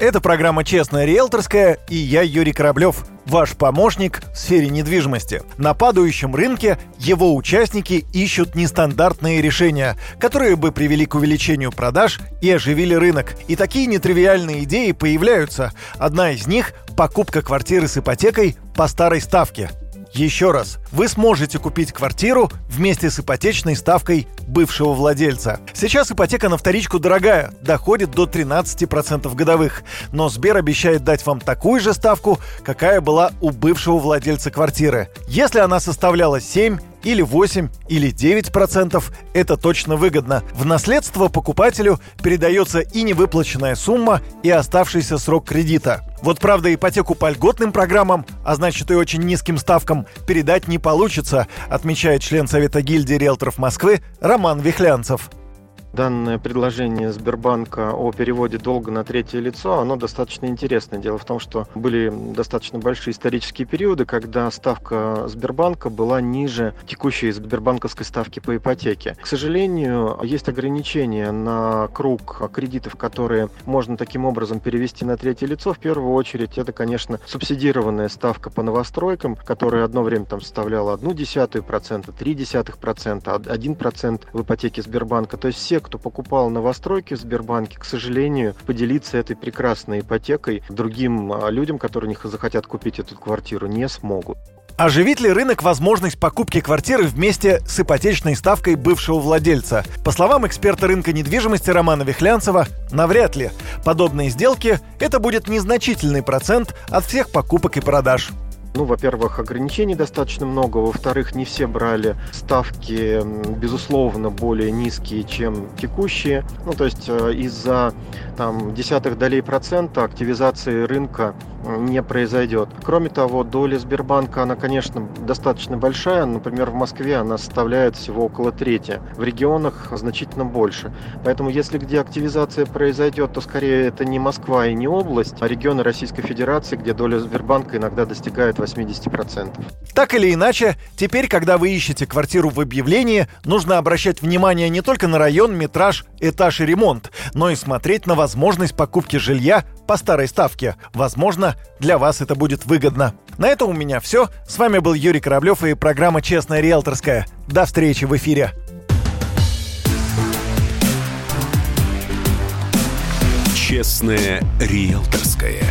Это программа «Честная риэлторская» и я Юрий Кораблев, ваш помощник в сфере недвижимости. На падающем рынке его участники ищут нестандартные решения, которые бы привели к увеличению продаж и оживили рынок. И такие нетривиальные идеи появляются. Одна из них – покупка квартиры с ипотекой по старой ставке – еще раз, вы сможете купить квартиру вместе с ипотечной ставкой бывшего владельца. Сейчас ипотека на вторичку дорогая, доходит до 13% годовых, но Сбер обещает дать вам такую же ставку, какая была у бывшего владельца квартиры. Если она составляла 7 или 8 или 9 процентов, это точно выгодно. В наследство покупателю передается и невыплаченная сумма, и оставшийся срок кредита. Вот правда ипотеку по льготным программам, а значит и очень низким ставкам, передать не получится, отмечает член Совета гильдии риэлторов Москвы Роман Вихлянцев данное предложение Сбербанка о переводе долга на третье лицо, оно достаточно интересное. Дело в том, что были достаточно большие исторические периоды, когда ставка Сбербанка была ниже текущей сбербанковской ставки по ипотеке. К сожалению, есть ограничения на круг кредитов, которые можно таким образом перевести на третье лицо. В первую очередь, это, конечно, субсидированная ставка по новостройкам, которая одно время там составляла одну десятую процента, три десятых процента, один процент в ипотеке Сбербанка. То есть все кто покупал новостройки в Сбербанке, к сожалению, поделиться этой прекрасной ипотекой другим а, людям, которые не захотят купить эту квартиру, не смогут. Оживит ли рынок возможность покупки квартиры вместе с ипотечной ставкой бывшего владельца? По словам эксперта рынка недвижимости Романа Вихлянцева, навряд ли. Подобные сделки – это будет незначительный процент от всех покупок и продаж. Ну, во-первых, ограничений достаточно много, во-вторых, не все брали ставки, безусловно, более низкие, чем текущие. Ну, то есть э, из-за там десятых долей процента активизации рынка не произойдет. Кроме того, доля Сбербанка, она, конечно, достаточно большая. Например, в Москве она составляет всего около трети. В регионах значительно больше. Поэтому, если где активизация произойдет, то скорее это не Москва и не область, а регионы Российской Федерации, где доля Сбербанка иногда достигает 80%. Так или иначе, теперь, когда вы ищете квартиру в объявлении, нужно обращать внимание не только на район, метраж, этаж и ремонт, но и смотреть на возможность покупки жилья по старой ставке. Возможно, для вас это будет выгодно. На этом у меня все. С вами был Юрий Кораблев и программа «Честная риэлторская». До встречи в эфире. «Честная риэлторская».